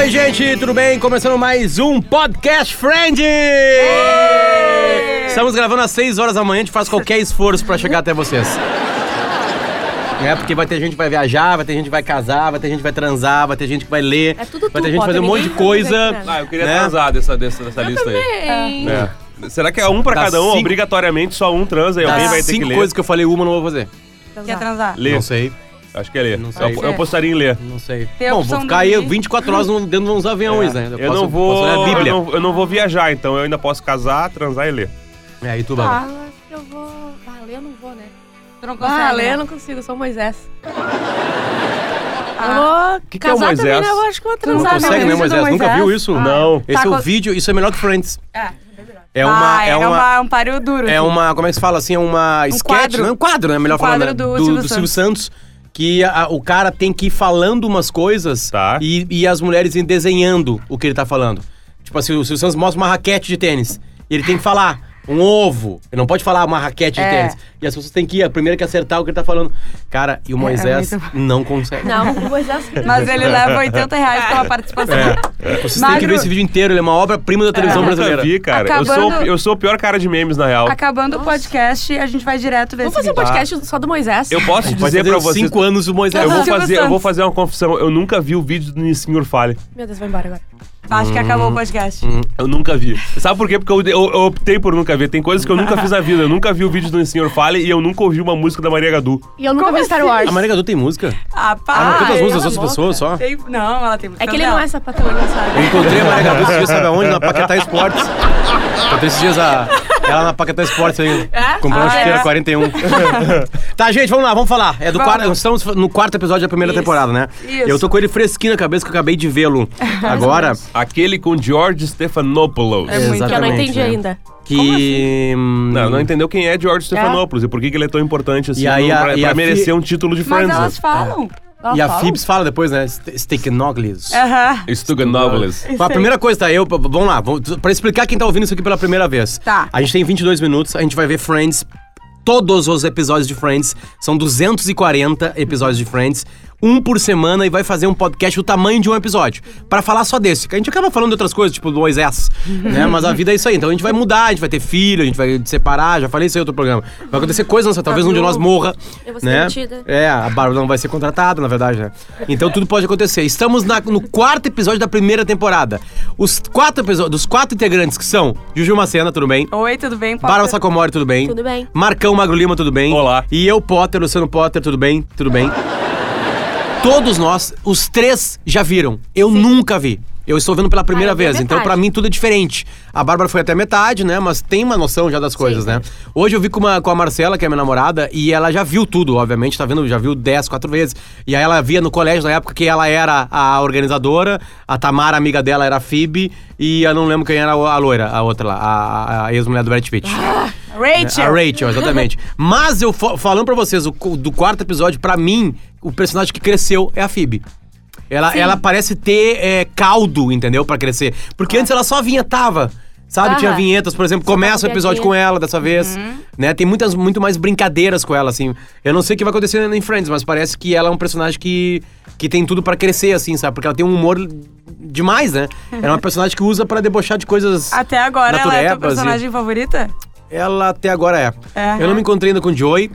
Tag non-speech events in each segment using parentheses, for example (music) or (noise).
Oi, gente, tudo bem? Começando mais um Podcast Friend! Estamos gravando às 6 horas da manhã, a gente faz qualquer esforço pra chegar até vocês. É, porque vai ter gente que vai viajar, vai ter gente que vai casar, vai ter gente que vai transar, vai ter gente que vai ler, É tudo vai ter tu, gente Potter, fazer um monte de ninguém vai coisa. Ah, eu queria Né? transar dessa, dessa, dessa lista aí. Bem. É. Será que é um pra cada um? cinco- Obrigatoriamente só um transa e alguém vai ter que cinco ler? coisas que eu falei, uma eu não vou fazer. Quer transar? Ler. Não sei, Acho que é ler. Não sei. Eu, eu apostaria em ler. não sei. Tem a Bom, opção vou ficar aí dormir. 24 horas no- (laughs) dentro de uns aviões, né? Eu, posso- não vou. Posso ler a eu, Bíblia. não, eu não vou viajar, então eu ainda posso casar, transar e ler. É, aí tu, Bárbara. Ah, acho que eu vou. Ah, ler eu não vou, né? Tu não consegue? Ah, ler né? eu não consigo, eu sou Moisés. Ah. Eu vou Que que é o casar também, Moisés? né? Eu acho que eu vou Tu não transar. consegue, né, do Moisés? Nunca Moisés? viu isso? Ah. Não. Esse Tá é o com- vídeo, isso é melhor que Friends. É. É uma. Ah, é uma, uma, um páreo duro. É assim. uma, como é que se fala assim? É uma sketch, quadro. não é um quadro, né? Melhor Um falando, quadro né? do Silvio Silvio Santos. Que a- o cara tem que ir falando umas coisas Tá. e, e as mulheres irem desenhando o que ele tá falando. Tipo assim, o Silvio Santos mostra uma raquete de tênis. E ele tem que falar um ovo. Ele não pode falar uma raquete de É. tênis. E as pessoas têm que ir, a primeira que acertar o que ele tá falando. Cara, e o Moisés muito não consegue. Não, o Moisés. (laughs) Mas ele leva 80 reais pela participação. É. Vocês têm que Magro. ver esse vídeo inteiro, ele é uma obra-prima da televisão É. Brasileira. vi, cara. Eu, Acabando- sou, eu sou o pior cara de memes, na real. Acabando o podcast, a gente vai direto ver Vamos esse fazer um vídeo. podcast só do Moisés? Eu posso Pode dizer fazer pra uns vocês. cinco anos o Moisés. Eu vou, Silvio fazer, eu vou Santos. fazer uma confissão. Eu nunca vi o vídeo do Senhor Fale. Meu Deus, vou embora agora. Acho que acabou o podcast. Eu nunca vi. Sabe por quê? Porque eu, eu- eu optei por nunca ver. Tem coisas que eu nunca fiz na vida. Eu nunca vi o vídeo do Senhor Fale e eu nunca ouvi uma música da Maria Gadu. E eu nunca Como vi Star assim? Wars. A Maria Gadu tem música? Ah, Ah, não para. canta as músicas das outras pessoas só? Tem- Não, ela tem É que ele não é sapatão, não Eu sabe. encontrei a Maria Gadu esses dias, sabe aonde? Na Paquetá Esportes. (laughs) Encontrei esses dias a, ela na Paquetá Esportes aí. Comprou uma Ah, chuteira é? 41. (laughs) tá, gente, vamos lá, vamos falar. É do Vamos. quarto, estamos no quarto episódio da primeira Isso, temporada, né? isso. Eu tô com ele fresquinho na cabeça que eu acabei de vê-lo (laughs) agora. Aquele com George Stephanopoulos. É muito. Que eu não Exatamente, entendi né? ainda. Que. hum, Não, não entendeu quem é George Stephanopoulos e por que, que ele é tão importante assim E aí pra, e pra a merecer fi- um título de Mas Friends. elas falam. Ela E a fala? Phoebs fala depois, né? St- Steganoglis. Aham. Stuganopoulos. A primeira coisa, tá? Eu, vamos lá, vamos, pra explicar quem tá ouvindo isso aqui pela primeira vez. Tá. A gente tem 22 minutos, a gente vai ver Friends, todos os episódios de Friends. São 240 episódios de Friends. Um por semana e vai fazer um podcast do tamanho de um episódio. Pra falar só desse. Que a gente acaba falando de outras coisas, tipo do Moisés. né? Mas a vida é isso aí. Então a gente vai mudar, a gente vai ter filho, a gente vai separar. Já falei isso aí em outro programa. Vai acontecer coisas, talvez um de nós morra. Eu vou ser né? demitida. É, a Bárbara não vai ser contratada, na verdade, né? Então tudo pode acontecer. Estamos na- no quarto episódio da primeira temporada. Os quatro episódios, dos quatro integrantes que são Juju Macena, tudo bem? Oi, tudo bem? Potter? Bárbara Sacomori, tudo bem? Tudo bem. Marcão Magro Lima, tudo bem? Olá. E eu, Potter, Luciano Potter, tudo bem? Tudo bem? Todos nós, os três já viram. Eu nunca vi. Eu estou vendo pela primeira Ah, vez, então pra mim tudo é diferente. A Bárbara foi até metade, né? Mas tem uma noção já das coisas, né? Hoje eu vi com, uma, com a Marcela, que é minha namorada, e ela já viu tudo, obviamente, tá vendo? Já viu 10, quatro vezes. E aí ela via no colégio na época que ela era a organizadora, a Tamara, amiga dela, era a Phoebe, e eu não lembro quem era a loira, a outra lá, a, a- ex-mulher do Brad Pitt. Rachel. A Rachel, exatamente. (laughs) Mas eu fa- falando pra vocês, o, do quarto episódio, pra mim, o personagem que cresceu é a Phoebe. Ela, ela parece ter é, caldo, entendeu? Pra crescer. Porque antes ela só vinhetava. Sabe? Ah. Tinha vinhetas, por exemplo, Só começa o episódio com ela dessa vez. Né? Tem muitas, muito mais brincadeiras com ela, assim. Eu não sei o que vai acontecer em Friends, mas parece que ela é um personagem que, que tem tudo pra crescer, assim, sabe? Porque ela tem um humor demais, né? (laughs) Ela é uma personagem que usa pra debochar de coisas. Até agora ela é tua naturebas e- personagem favorita? Ela até agora é. É. Eu não me encontrei ainda com o Joey.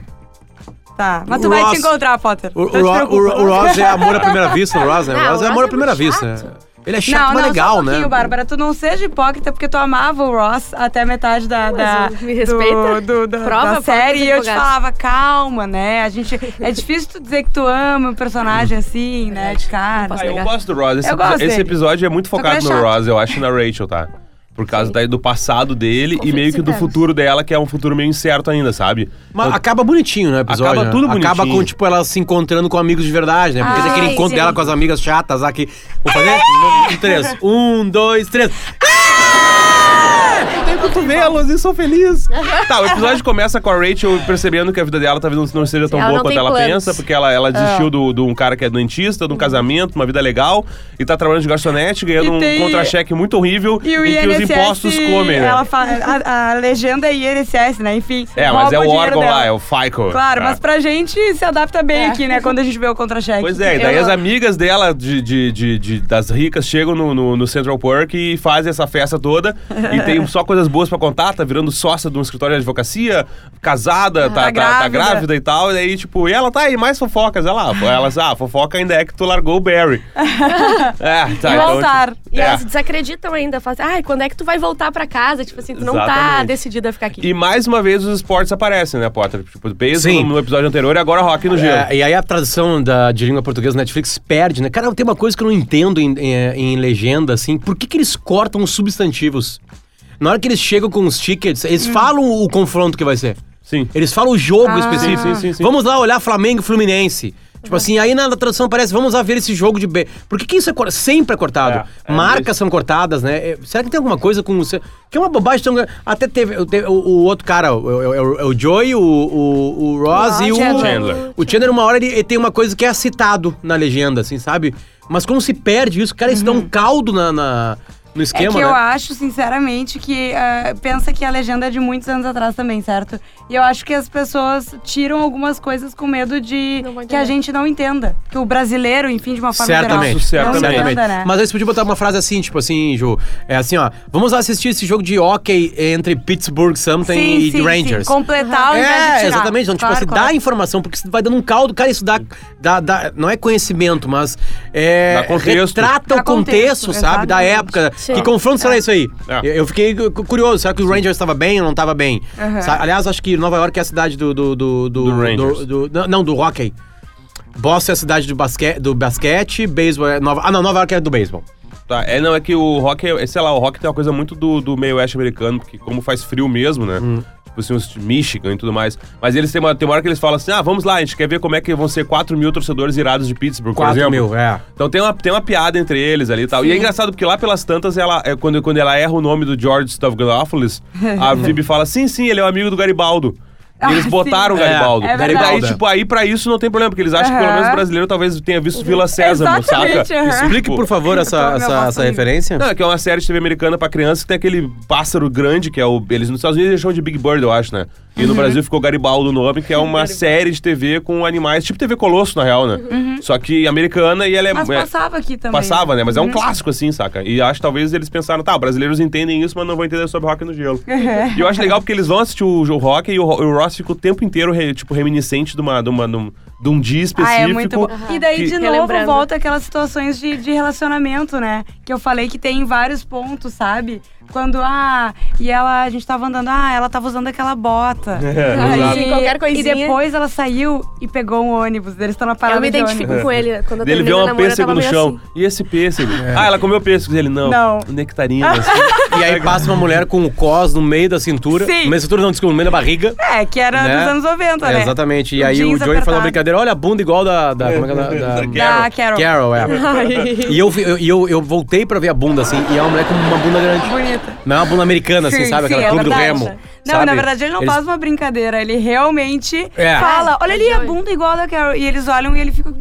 Tá. Mas tu O vai Ross- te encontrar, Potter. O, o, Não o- o Ross é amor à primeira vista, o Ross, né? Não, o Ross o é amor Ross à é primeira vista. chato. Ele é chato, não, mas não, legal, só um né? Bárbara, tu não seja hipócrita porque tu amava o Ross até metade da, da me respeita. do, do, da- Prova, da série e eu te falava, calma, né? A gente, é difícil tu dizer que tu ama um personagem assim, né, de cara. Ah, eu gosto do Ross. Esse, Eu gosto esse dele. episódio é muito focado é no. Ross, eu acho, na Rachel, tá? Por causa daí do passado dele e meio que do futuro dela, que é um futuro meio incerto ainda, sabe? Mas acaba bonitinho, né, o episódio. Acaba né? tudo Acaba bonitinho. com, tipo, ela se encontrando com amigos de verdade, né? Porque tem aquele encontro sim. dela com as amigas chatas lá que... Vou fazer? Um, três. Um, dois, três. Ah! Tem cotovelos e sou feliz. tá, o episódio começa com a Rachel percebendo que a vida dela talvez não seja tão Ela boa quanto tem ela planos. pensa, porque ela, ela desistiu do- de um cara que é doentista, de um casamento, uma vida legal, e tá trabalhando de garçonete, ganhando E um tem- contra-cheque muito horrível, E o em que os impostos comem, né? Ela fala, a, a legenda é INSS, né? Enfim. É, mas é o dinheiro órgão dela. lá, é o FICO. Claro, Ah. mas pra gente se adapta bem É. aqui, né? Quando a gente vê o contra-cheque. Pois é, e daí Eu- as amigas dela, de, de, de- de- das ricas, chegam no, no, no Central Park e fazem essa festa toda. e tem (laughs) só coisas boas pra contar, tá virando sócia de um escritório de advocacia, casada, tá, tá, tá grávida. grávida e tal. E daí, tipo, e ela tá aí, mais fofocas. Ela, elas, ah, fofoca ainda é que tu largou o Barry. (laughs) é, tá. E o altar. tipo, E é. elas desacreditam ainda. Fazem, ai, quando é que tu vai voltar pra casa? Tipo assim, tu não tá Exatamente. decidida a ficar aqui. E mais uma vez os esportes aparecem, né, Potter? Tipo, beisebol Sim. no episódio anterior e agora rock no gelo. É, e aí a tradução da, de língua portuguesa do Netflix perde, né? Cara, tem uma coisa que eu não entendo em, em- em legenda, assim. Por que, que eles cortam os substantivos? Na hora que eles chegam com os tickets, eles falam o confronto que vai ser. Sim. Eles falam o jogo Ah. específico. Sim, sim, sim, sim. Vamos lá olhar Flamengo e Fluminense. Tipo assim, aí na tradução parece, vamos lá ver esse jogo de B. Por que, que isso é cor- sempre é cortado? É, é Marcas mesmo. são cortadas, né? É, Será que tem alguma coisa com. o- Que é uma bobagem. Tão... Até teve, teve o, o outro cara, o, o, o- o Joey, o, o, o Ross e o. Chandler. O Chandler, uma hora, ele, ele tem uma coisa que é citado na legenda, assim, sabe? Mas como se perde isso, cara, isso dá um caldo na, na- no É esquema, que né? eu acho, sinceramente, que ah, pensa que a legenda é de muitos anos atrás também, certo? E eu acho que as pessoas tiram algumas coisas com medo de Não que a gente não entenda. Que o brasileiro, enfim, de uma forma Certamente, geral, não certamente. entenda, né? Mas eles podiam botar uma frase assim, tipo assim, Ju. É assim, ó. Vamos lá assistir esse jogo de hockey entre Pittsburgh Something sim, e sim, Rangers. Sim, completar invés de É, exatamente. Então, tipo Claro, assim, claro. dá informação, porque isso vai dando um caldo. Cara, isso dá. dá, dá- não é conhecimento, mas. É, Dá contexto. Retrata Dá o contexto, contexto, sabe? Da época. Sim. Que confronto será isso aí? É. Eu, eu fiquei cu- curioso. Será que o Rangers estava bem ou não estava bem? Sa- Aliás, acho que Nova York é a cidade do. Do, do, do, Do Rangers. do- do- não, não, do hockey. Boston é a cidade do, basque, do basquete, beisebol é Nova. Ah, não, Nova York é do beisebol. Tá, é, não, é que o rock, é, sei lá, o rock tem uma coisa muito do, do meio oeste americano, porque como faz frio mesmo, né? Hum. Os de Michigan e tudo mais. Mas eles têm uma, tem uma hora que eles falam assim, ah, vamos lá, a gente quer ver como é que vão ser 4 mil torcedores irados de Pittsburgh, por 4 exemplo. mil, é. Então tem uma, tem uma piada entre eles ali e tal. E é engraçado porque lá pelas tantas, ela, é, quando, quando ela erra o nome do George Stavropoulos, a (laughs) Phoebe fala, sim, sim, ele é o amigo do Garibaldo. E eles Ah, botaram o. Garibaldo. É, é e daí, verdade. tipo, aí pra isso não tem problema, porque eles acham que pelo menos o brasileiro talvez tenha visto Vila Sésamo, Exatamente, saca? aham. Explique, por favor, essa, Então, essa, essa referência. Não, é que é uma série de TV americana pra criança que tem aquele pássaro grande, que é o. Eles nos Estados Unidos eles chamam de Big Bird, eu acho, né? E Uhum. no Brasil ficou Garibaldo o nome, que é uma série de TV com animais, tipo TV Colosso, na real, né? Só que americana e ela é. Uhum. Mas é- passava aqui também. Passava, né? Uhum. Mas é um clássico, assim, saca? E acho que talvez eles pensaram, tá, brasileiros entendem isso, mas não vão entender sobre rock no gelo. (laughs) e eu acho legal porque eles vão assistir o, o rock e o, o Ross fica o tempo inteiro, re- tipo, reminiscente de, uma, de, uma, de, um, de um dia específico. Ah, é muito bom. E daí, que- de novo, volta aquelas situações de, de relacionamento, né? Que eu falei que tem em vários pontos, sabe? Quando, ah, e ela, a gente tava andando, ah, ela tava usando aquela bota. (laughs) É, sim, qualquer coisinha. E depois ela saiu e pegou um ônibus. Eles estão na parada Eu me de identifico com ele. Quando eu Ele um namoro, eu pêssego no chão. assim. E esse pêssego? Ah, ela comeu pêssego. Ele, não. Não. Nectarina. assim. (laughs) E aí passa uma mulher com o cos no meio da cintura. Sim. No meio da cintura, não, desculpa, no meio da barriga. É, que era né? dos anos 90, É, né? exatamente. E aí o Joey faz uma brincadeira, olha a bunda igual da. da, como é que é? (laughs) da, da- Da Carol. Carol, é. e eu, eu, e eu, eu voltei pra ver a bunda, assim, e é uma mulher com uma bunda grande. Bonita. Não é uma bunda americana, assim, Sim, sabe? sim, Aquela é clube do remo. Não, sabe? na verdade ele não Eles- faz uma brincadeira, ele realmente É. fala, olha ali a bunda igual a da Carol. E eles olham e ele fica.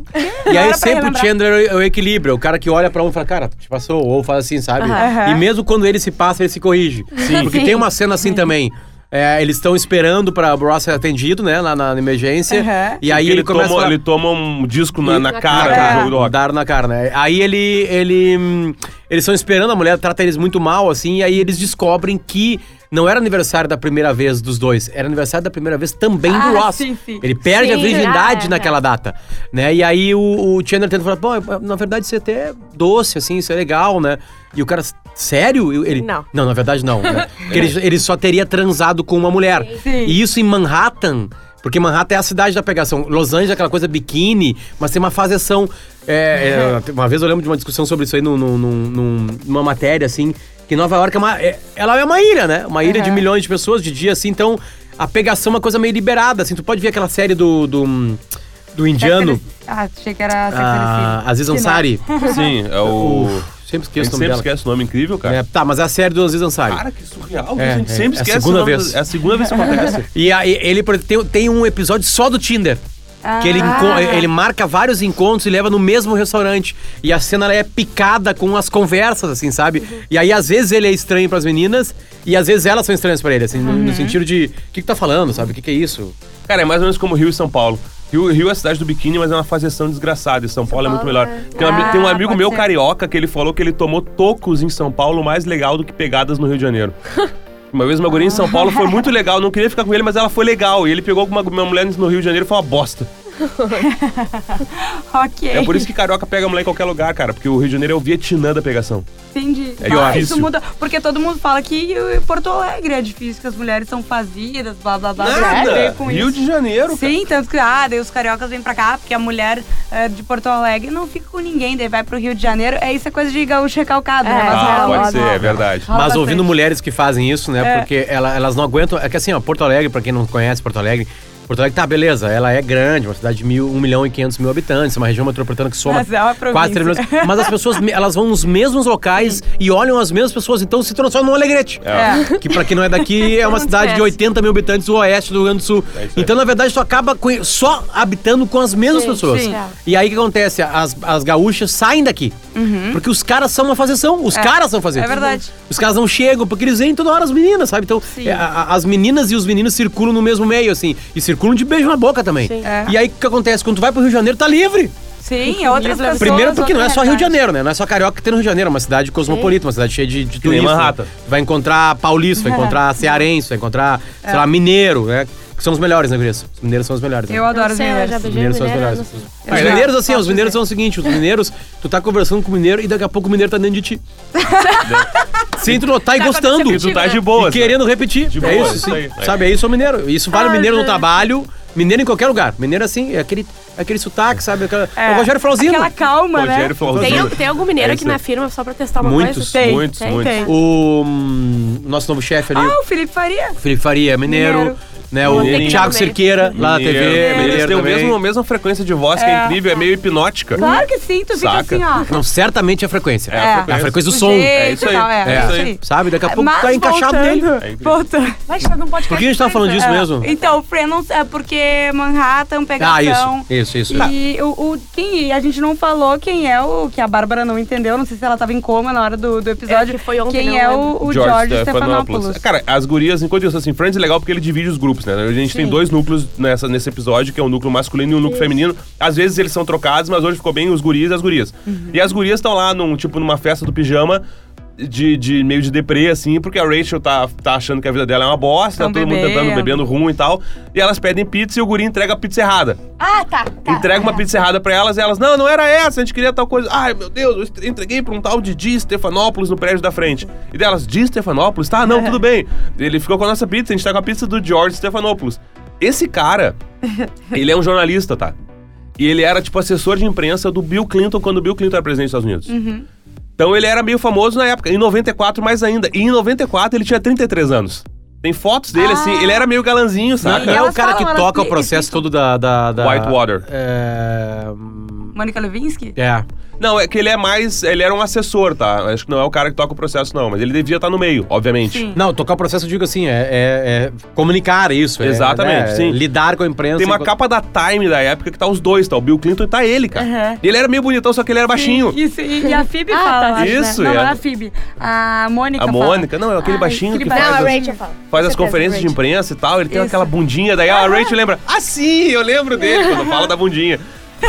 E aí sempre o Chandler é o equilíbrio, é o cara que olha pra um e fala, cara, te passou, ou faz assim, sabe? Aham. E mesmo quando ele se passa, ele se corrige. Sim. Porque Sim. tem uma cena assim também. É, eles estão esperando pra o Ross ser atendido, né, lá na emergência. Aham. E aí ele, ele, começa toma, a... ele toma um disco na, na Na cara cara. do jogo do. Dar na cara, né? Aí ele. ele hum, eles estão esperando, a mulher trata eles muito mal, assim, e aí eles descobrem que não era aniversário da primeira vez dos dois, era aniversário da primeira vez também do Ah, Ross. sim, sim. Ele perde a Sim, virgindade ah, é, naquela data, né? E aí o, o Chandler tenta falar, pô, na verdade isso é até doce, assim, isso é legal, né? E o cara, sério? Ele, Não. Não, na verdade não. Né? (laughs) Porque ele, ele só teria transado com uma mulher. Sim. E isso em Manhattan, porque Manhattan é a cidade da pegação. Los Angeles é aquela coisa biquíni, mas tem uma faseção. É, é, (laughs) uma vez eu lembro de uma discussão sobre isso aí num- num- num- numa matéria, assim, que Nova York é uma. é- ela é uma ilha, né? Uma ilha de Uhum. milhões de pessoas de dia, assim, então a pegação é uma coisa meio liberada, assim. Tu pode ver aquela série do. do, do indiano, Ah, achei que era Sex and the a City. Aziz não. Ansari. (laughs) Sim, é o. Sempre A esqueço o nome sempre dela. esquece o nome incrível, cara. É, tá, mas é a série do Aziz Ansari. Cara, que surreal. É, a gente é, sempre é a esquece. segunda o nome vez. do- É a segunda vez que acontece. (laughs) E aí, ele por exemplo, tem, tem um episódio só do Tinder. Que ele, Ah. ele marca vários encontros e leva no mesmo restaurante. E a cena ela é picada com as conversas, assim, sabe? E aí, às vezes, ele é estranho pras meninas e às vezes elas são estranhas pra ele, assim, no, no sentido de: o que, que tá falando, sabe? O que, que é isso? Cara, é mais ou menos como Rio e São Paulo. Rio, Rio é a cidade do biquíni, mas é uma fazeção desgraçada. E São Paulo é muito Paulo melhor. é- Tem um, ami- tem um Ah, amigo meu ser. carioca que ele falou que ele tomou tocos em São Paulo mais legal do que pegadas no Rio de Janeiro. (laughs) Uma vez uma guria em São Paulo foi (laughs) muito legal, não queria ficar com ele, mas ela foi legal. E ele pegou com uma, uma mulher no Rio de Janeiro e foi uma bosta. (laughs) Ok. É por isso que carioca pega mulher em qualquer lugar, cara, porque o Rio de Janeiro é o Vietnã da pegação. Entendi. É Ah, difícil. isso muda. Porque todo mundo fala que Porto Alegre é difícil, que as mulheres são fazidas, blá blá blá. Tem a ver com Rio isso. de Janeiro, Sim, tanto que, ah, daí os cariocas vêm pra cá, porque a mulher é, de Porto Alegre não fica com ninguém, daí vai pro Rio de Janeiro. É isso é coisa de gaúcho recalcado, né? É, Mas Ah, pode ser, é verdade. Rola Mas bastante. ouvindo mulheres que fazem isso, né? É. Porque ela- elas não aguentam. É que assim, ó, Porto Alegre, pra quem não conhece Porto Alegre, Porto Alegre tá, beleza, ela é grande, uma cidade de mil, 1 milhão e 500 mil habitantes, uma região metropolitana que soma Mas é uma quase 3 província. milhões. Mas as pessoas, elas vão nos mesmos locais e olham as mesmas pessoas, então se transforma num alegrete. É. (laughs) Que pra quem não é daqui, é uma cidade de esquece. 80 mil habitantes do oeste do Rio Grande do Sul. É então, na verdade, tu acaba conhe- só habitando com as mesmas Sim, pessoas. sim. E aí o que acontece? As, as gaúchas saem daqui. Porque os caras são uma fazeção. Os É. caras são fazeção. É verdade. Os caras não chegam, porque eles vêm toda hora as meninas, sabe? Então, é, a- a- as meninas e os meninos circulam no mesmo meio, assim. E circulam de beijo na boca também. Sim. É. E aí, o que acontece? Quando tu vai pro Rio de Janeiro, tá livre. Sim, outras pessoas. Primeiro porque não é só Rio de. Janeiro, né? Não é só Carioca que tem no Rio de Janeiro. É uma cidade cosmopolita, uma cidade cheia de, de turistas. Manhattan. Vai encontrar paulista, vai encontrar cearense, vai encontrar, sei É. lá, mineiro, né? Que são os melhores, né, Gurias? Os mineiros são os melhores. né? Eu adoro os sei, eu já mineiros. Os mineiros são os melhores. Os mineiros, assim, os mineiros são o seguinte: os mineiros, tu tá conversando com o mineiro e daqui a pouco o mineiro tá dentro de ti. (laughs) Sem tu notar e Tá gostando. E tu tá né? de boa. E querendo repetir. De é boa, isso, isso sim. aí. Sabe, é isso o mineiro. Isso vale Ah, mineiro no gente. trabalho, mineiro em qualquer lugar. Mineiro assim, é aquele, aquele sotaque, sabe? Aquela, é. É. o Rogério Flauzino. Aquela calma, né? Rogério Flauzino. Tem, tem algum mineiro É aqui na firma só pra testar uma Muitos, coisa? Tem, muitos, tem, muitos. tem. O hum, nosso novo chefe ali, Ah, o Felipe Faria. o Felipe Faria, mineiro. Mineiro. Né, o Mineirinho. Thiago Cerqueira, lá na TV, Mineiro. têm o mesmo, a mesma frequência de voz, que é É. incrível, é meio hipnótica. Claro que sim, tu fica Saca. assim, ó. Não, certamente é a frequência. É a É a frequência. frequência do O som. jeito É isso aí. tal, É, É é isso aí. Sabe? Daqui a pouco Mas tá encaixado voltando, nele. É incrível. voltando. Vai estar num podcast. Por que a gente tá falando disso É. mesmo? Então, o Friends não é porque Manhattan, pegação. Ah, isso, isso, isso. E o, o- quem, a gente não falou quem é o que a Bárbara não entendeu. Não sei se ela tava em coma na hora do, do episódio. É, que foi ontem, quem não é o, o George, Stephanopoulos. Cara, as gurias, enquanto isso, assim, Friends é legal porque ele divide os grupos, né? A gente tem Sim. dois núcleos nessa, nesse episódio, que é o núcleo masculino e o núcleo feminino. Às vezes eles são trocados, mas hoje ficou bem os guris e as gurias. Uhum. E as gurias estão lá, num, tipo, numa festa do pijama. De, de meio de deprê, assim, porque a Rachel tá, tá achando que a vida dela é uma bosta, Tão tá todo mundo bebendo. tentando, bebendo ruim e tal. E elas pedem pizza e o guri entrega a pizza errada. Ah, tá. tá. Entrega uma pizza errada pra elas e elas, não, não era essa, a gente queria tal coisa. Ai, meu Deus, eu entreguei pra um tal de Di Stefanopoulos no prédio da frente. E delas, Di Stefanopoulos? Tá, não, tudo bem. Ele ficou com a nossa pizza, a gente tá com a pizza do George Stefanopoulos. Esse cara, (laughs) ele é um jornalista, tá? E ele era, tipo, assessor de imprensa do Bill Clinton quando o Bill Clinton era presidente dos Estados Unidos. Então ele era meio famoso na época. Em 94, mais ainda. E em 94 ele tinha 33 anos. Tem fotos dele, assim, ele era meio galanzinho, sabe? não é o cara que toca o processo todo da. da, da Whitewater. É. Mônica Levinsky? É. Não, é que ele é mais. Ele era um assessor, tá? Acho que não é o cara que toca o processo, não. Mas ele devia estar no meio, obviamente. Sim. Não, tocar o processo, eu digo assim, é, é- é comunicar isso. é, Exatamente, né, sim. Lidar com a imprensa. Tem uma enquanto- capa da Time da época que tá os dois, tá? O Bill Clinton e tá ele, cara. E ele era meio bonitão, só que ele era baixinho. Isso, e, e a Phoebe Ah, fala, tá. eu acho, Isso, né? Não, é. a Phoebe. A Mônica A fala. Mônica, não, é aquele Ai, baixinho que faz, Não, a as, Rachel fala. faz as conferências de imprensa e tal. Ele tem Isso. aquela bundinha, daí a Rachel lembra, ah, sim, eu lembro dele quando fala da bundinha.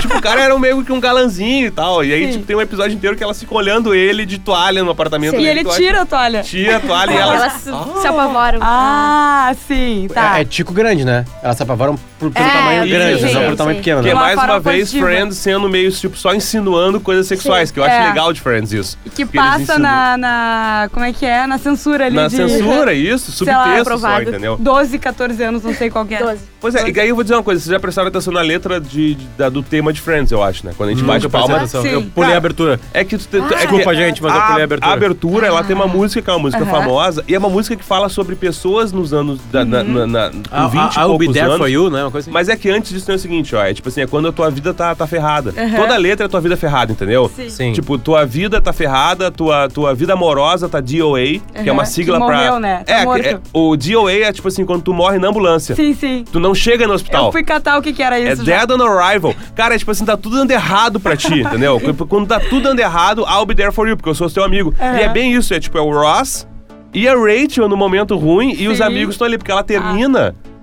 Tipo, o cara era um meio que um galanzinho e tal. E aí, Sim. tipo, tem um episódio inteiro que elas ficam olhando ele de toalha no apartamento. Sim. E dele, ele toalha. tira a toalha. Tira a toalha e E (laughs) elas... se, se apavoram. Ah, sim, tá. É, é tico grande, né? Elas se apavoram por, pelo É, tamanho sim, grande, sim, não pelo sim. tamanho pequeno, Que né? é Uma mais uma forma vez positiva. Friends sendo meio, tipo, só insinuando coisas sexuais, que eu acho É. legal de Friends isso. E que passa na, na. Como é que é? Na censura ali Na de. censura, (laughs) isso, Sei lá, subtexto só, aprovado. entendeu? 12, 14 anos, não sei qual que é. 12. Pois é, e aí eu vou dizer uma coisa, vocês já prestaram atenção na letra de, de- da- do tema de Friends, eu acho, né? Quando a gente bate Nunca prestei palma. Sim. Eu pulei a abertura. É que tu te- é que- Desculpa, gente, mas eu pulei a abertura. A abertura, ela tem uma música que é uma música famosa, e é uma música que fala sobre pessoas nos anos. Da, na, na, na, com A, 20 e a, I'll Be poucos There anos. For You, né? Uma coisa assim. Mas é que antes disso tem o seguinte, ó. É tipo assim, é quando a tua vida tá, tá ferrada. Toda letra é tua vida ferrada, entendeu? Sim. Sim. Tipo, tua vida tá ferrada, tua, tua vida amorosa tá DOA, que é uma Uhum. sigla Que pra. morreu, né? Tá É, morto. é, o DOA é tipo assim, quando tu morre na ambulância. Sim, sim. Tu não chega no hospital. Eu fui catar o que que era É isso já. dead on arrival. Cara, é tipo assim, tá tudo dando errado pra ti, entendeu? (laughs) Quando tá tudo dando errado, I'll be there for you, porque eu sou seu amigo. E é bem isso, é tipo, é o Ross e a Rachel no momento ruim e os Sim. amigos estão ali, porque ela termina. Ah,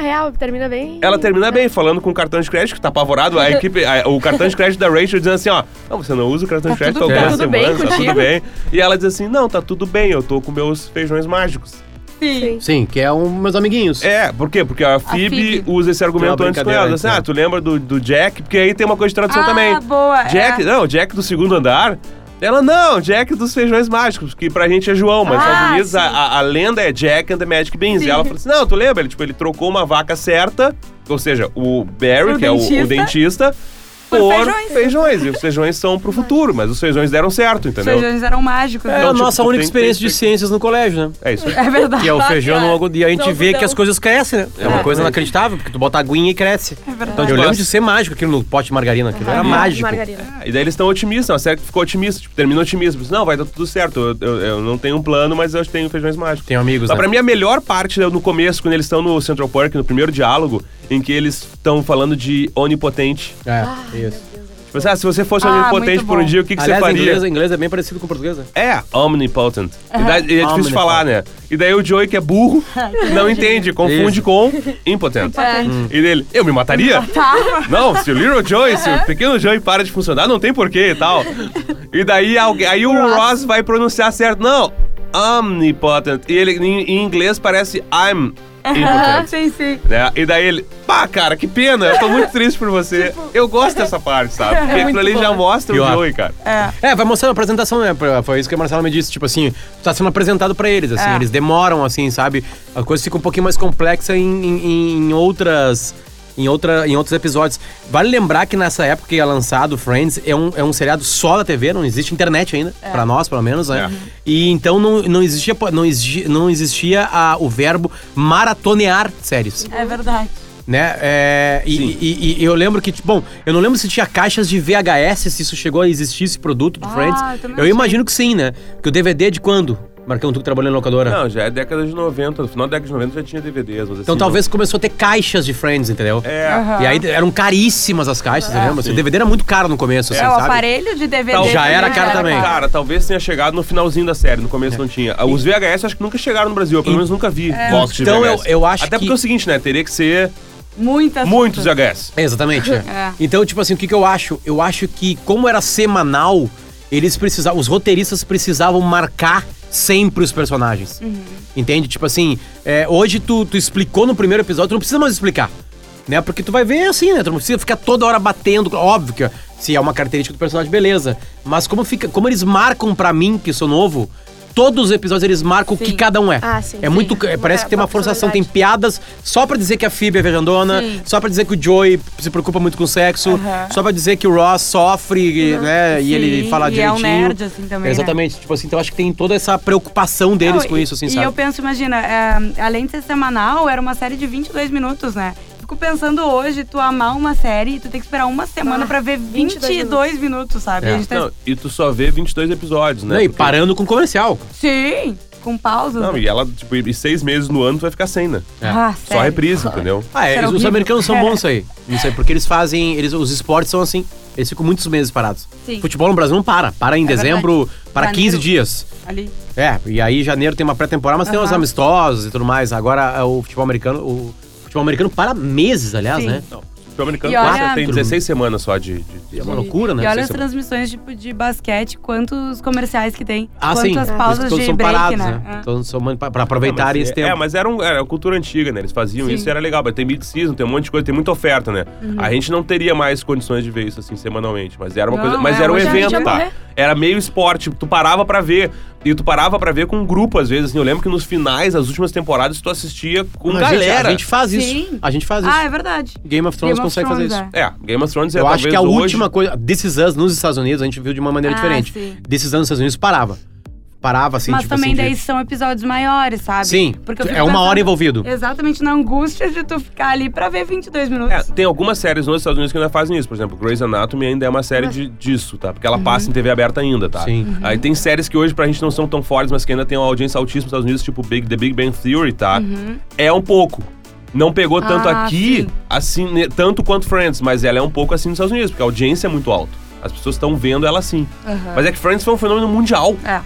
real, termina bem. Ela termina bem, falando com o cartão de crédito, que tá apavorado. A (laughs) equipe, a- o cartão de crédito da Rachel dizendo assim, ó, não, você não usa o cartão de Tá crédito tudo algumas Tá tudo bem semanas, tá tudo bem. E ela diz assim, não, tá tudo bem, eu tô com meus feijões mágicos. Sim. Sim, que é um meus amiguinhos. É, por quê? Porque a Phoebe, Phoebe. usa esse argumento antes com ela. Assim, né? ah, tu lembra do, do Jack? Porque aí tem uma coisa de tradução Ah, também. boa, Jack, é. não, Jack do segundo andar. Ela, não, Jack dos feijões mágicos, que pra gente é João, mas nos Ah, Estados Unidos a, a- lenda é Jack and the Magic Beans. E ela falou assim: não, tu lembra? Ele, tipo, ele trocou uma vaca certa, ou seja, o Barry, O que é o, o dentista. Por feijões. feijões. E os feijões são pro futuro, mas os feijões deram certo, Os entendeu? feijões eram mágicos. É né? a Então, tipo, nossa única tem- experiência tem- de ciências no colégio, né? É isso aí. É verdade. Que é o feijão no algodão. E a gente No vê que algodão. as coisas crescem, né? É uma É. coisa inacreditável, porque tu bota aguinha e cresce. É verdade. Então eu lembro de ser mágico aquilo no pote de margarina. Aquilo era Ah, mágico. Margarina. E daí eles estão otimistas, uma série que ficou otimista, tipo, termina otimista. Não, vai dar tudo certo. Eu, eu- eu não tenho um plano, mas eu tenho feijões mágicos. Tenho amigos, Mas né? pra mim, a melhor parte é no começo, quando eles estão no Central Park, no primeiro diálogo, em que eles estão falando de onipotente. É, isso. Tipo assim, ah, se você fosse Ah, onipotente muito por um bom. dia, o que, que Aliás, você em faria? inglês, inglês é bem parecido com o português, né? É, omnipotent. E, daí, e é difícil de Omnipotent. falar, né? E daí o Joey, que é burro, (laughs) não entende, confunde Isso. com impotent. É. E dele, eu me mataria? (laughs) Não, se o Little Joey, se o pequeno Joey para de funcionar, não tem porquê e tal. E daí alguém, aí o Ross vai pronunciar certo. Não, omnipotent. E ele em, em inglês parece I'm impotent. sim, sim. né? E daí ele, pá, cara, que pena, eu tô muito triste por você. Eu gosto dessa (laughs) parte, sabe? Porque aquilo ali já mostra Pior. o Joey, cara. É. É, vai mostrando a apresentação, né? Foi isso que a Marcela me disse, tipo assim, tá sendo apresentado pra eles, assim, É. eles demoram, assim, sabe? A coisa fica um pouquinho mais complexa em, em, em outras. Em, outra, em outros episódios. Vale lembrar que nessa época que é lançado Friends é um, é um seriado só da TV, não existe internet ainda, pra nós, pelo menos, né? É. E então não, não existia, não existia, não existia a- o verbo maratonear séries É verdade. né? É, e, e- e eu lembro que, tipo, bom, eu não lembro se tinha caixas de VHS, se isso chegou a existir, esse produto do Ah, Friends. eu Eu imagino que sim, né? Que o DVD é de quando? Marcão, tu que trabalhou na locadora. Não, já é década de 90. No final da década de 90 já tinha DVDs. Mas então assim, talvez começou a ter caixas de Friends, entendeu? não- É. Aham. E aí eram caríssimas as caixas, você lembra? O DVD era muito caro no começo, assim, É, o sabe? aparelho de DVD. Tal- Já era também caro também. Cara, talvez tenha chegado no finalzinho da série, no começo não tinha. Os VHS acho que nunca chegaram no Brasil, eu pelo menos nunca vi box de Então eu- VHS. eu acho Até que- porque é o seguinte, né? Teria que ser Muitas. muitos VHS. É, Exatamente. é. (laughs) É. Então, tipo assim, o que, que eu acho? Eu acho que, como era semanal, eles precisavam. Os roteiristas precisavam marcar sempre os personagens. Entende? Tipo assim, é, hoje tu, tu explicou no primeiro episódio, tu não precisa mais explicar. Né? Porque tu vai ver assim, né? Tu não precisa ficar toda hora batendo. Óbvio que se é uma característica do personagem, beleza. Mas como fica. Como eles marcam pra mim, que sou novo. Todos os episódios eles marcam o que Sim. cada um é. Ah, sim, é sim. muito. é, parece É, que tem uma forçação, tem piadas só pra dizer que a Phoebe é viajandona, Sim. só pra dizer que o Joey se preocupa muito com sexo, Aham. só pra dizer que o Ross sofre, né? E ele Sim, fala e é um direitinho. nerd, assim, também, né? Exatamente. Tipo assim, então acho que tem toda essa preocupação deles Não, com e- isso, assim, e sabe? eu penso, imagina, é, além de ser semanal, era uma série de 22 minutos, né? Fico pensando hoje, tu amar uma série, tu tem que esperar uma semana Ah, pra ver 22, 22 minutos. sabe? É. A gente tá- Não, e tu só vê 22 episódios, né? Não, e Porque- parando com comercial. Sim, com pausas. Não, e ela, tipo, e seis meses no ano tu vai ficar sem, né? É. Ah, Só sério. reprise, entendeu? Ah, é, os americanos são bons isso aí. Isso aí, porque eles fazem. Eles, os esportes são assim. Eles ficam muitos meses parados. Sim. Futebol no Brasil não para. Para em É dezembro, para Janeiro. 15 dias. Ali. É, e aí janeiro tem uma pré-temporada, mas tem uns amistosos e tudo mais. Agora é, o futebol americano. O futebol americano para meses, aliás, Sim. né? Não, o futebol americano olha- passa- tem 16 semanas só de... de- É uma loucura, né? E olha as transmissões tipo, de basquete, quantos comerciais que tem. Ah, quantas sim. Isso pausas todos de são break, parados, né? né? É. Todos são pra, pra aproveitarem mas, esse é, tempo. É, mas era, um, era a cultura antiga, né? Eles faziam Sim. isso e era legal. Mas tem mid-season, tem um monte de coisa, tem muita oferta, né? A gente não teria mais condições de ver isso assim semanalmente. Mas era uma Não, coisa. Mas é, era um evento, ia tá? Era meio esporte. Tu parava pra ver. E tu parava pra ver com um grupo, às vezes. Assim, eu lembro que nos finais, as últimas temporadas, tu assistia com a gente, galera. a gente faz isso. Sim. A gente faz isso. Ah, é verdade. Game of Thrones Game of consegue fazer Thrones, isso. é. É, Game of Thrones é Eu acho que a hoje... última coisa. This Is Us nos Estados Unidos, a gente viu de uma maneira Ah, diferente. sim. This Is Us nos Estados Unidos parava. Parava assim, Mas tipo também assim. de- daí são episódios maiores, sabe? Sim, Porque é uma hora envolvido. Exatamente na angústia de tu ficar ali pra ver 22 minutos. É, tem algumas séries nos Estados Unidos que ainda fazem isso. Por exemplo, Grey's Anatomy ainda é uma série de, disso, tá? Porque ela passa em TV aberta ainda, tá? Sim. Aí tem séries que hoje pra gente não são tão fortes, mas que ainda tem uma audiência altíssima nos Estados Unidos, tipo Big, The Big Bang Theory, tá? É um pouco. Não pegou tanto Ah, aqui, sim. assim, tanto quanto Friends, mas ela é um pouco assim nos Estados Unidos, porque a audiência é muito alta. As pessoas estão vendo ela assim. Mas é que Friends foi um fenômeno mundial. É.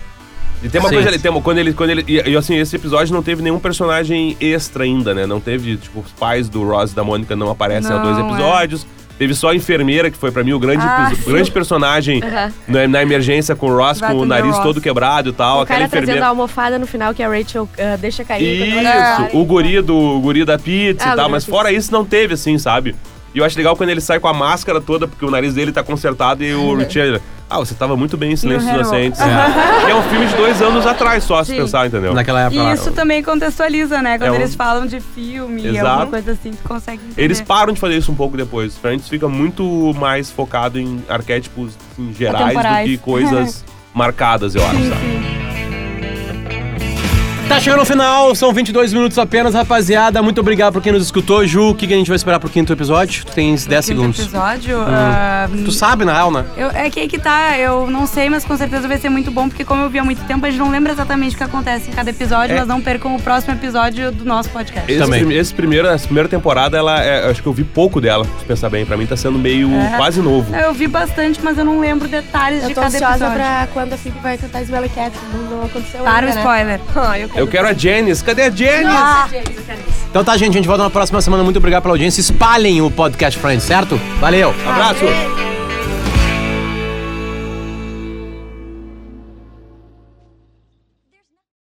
E tem uma Sim. coisa ali, tem uma, quando ele, quando ele, e, e, assim, esse episódio não teve nenhum personagem extra ainda, né? Não teve, tipo, os pais do Ross e da Mônica não aparecem há dois Não, é. episódios. Teve só a enfermeira, que foi pra mim o grande, Ah, sim. grande personagem Aham. na, na emergência com o Ross, Vai com o o nariz Ross. todo quebrado e tal. O aquela cara trazendo enfermeira. a almofada no final que a Rachel ah, deixa cair. Isso, para. o guri do o guri da pizza Ah, e o tal, mas fora isso não teve, assim, sabe? E eu acho legal quando ele sai com a máscara toda, porque o nariz dele tá consertado e o Richard. Ah, você tava muito bem em Silêncio dos. Inocentes. É. é um filme de dois anos atrás só, se Sim. pensar, entendeu? Naquela época E isso também contextualiza, né? Quando É um- eles falam de filme, Exato. alguma coisa assim, tu consegue entender. Eles param de fazer isso um pouco depois. Friends fica muito mais focado em arquétipos assim, gerais do que coisas (laughs) marcadas, eu acho, sabe? sim. Tá chegando no final, são 22 minutos apenas, rapaziada. Muito obrigado por quem nos escutou. Ju, o que que a gente vai esperar pro quinto episódio? Tu tens 10 Quinto segundos. episódio. ah, Tu sabe, na real, né? eu, é que aí que tá, eu não sei, mas com certeza vai ser muito bom, porque como eu vi há muito tempo, a gente não lembra exatamente o que acontece em cada episódio, É. mas não percam o próximo episódio do nosso podcast. Esse, Também. esse primeiro, essa primeira temporada, ela é- eu acho que eu vi pouco dela, se pensar bem. Pra mim tá sendo meio É. quase novo. Eu vi bastante, mas eu não lembro detalhes Eu de tô cada ansiosa episódio. pra quando a Phoebe vai cantar Smelly Cat. Não, aconteceu Para o ainda, né? spoiler. (laughs) Ah, eu. Eu quero a Janice. Cadê a Janice? Isso. Então tá, gente, a gente volta na próxima semana. Muito obrigado pela audiência. Espalhem o podcast Friends, certo? Valeu! Abraço!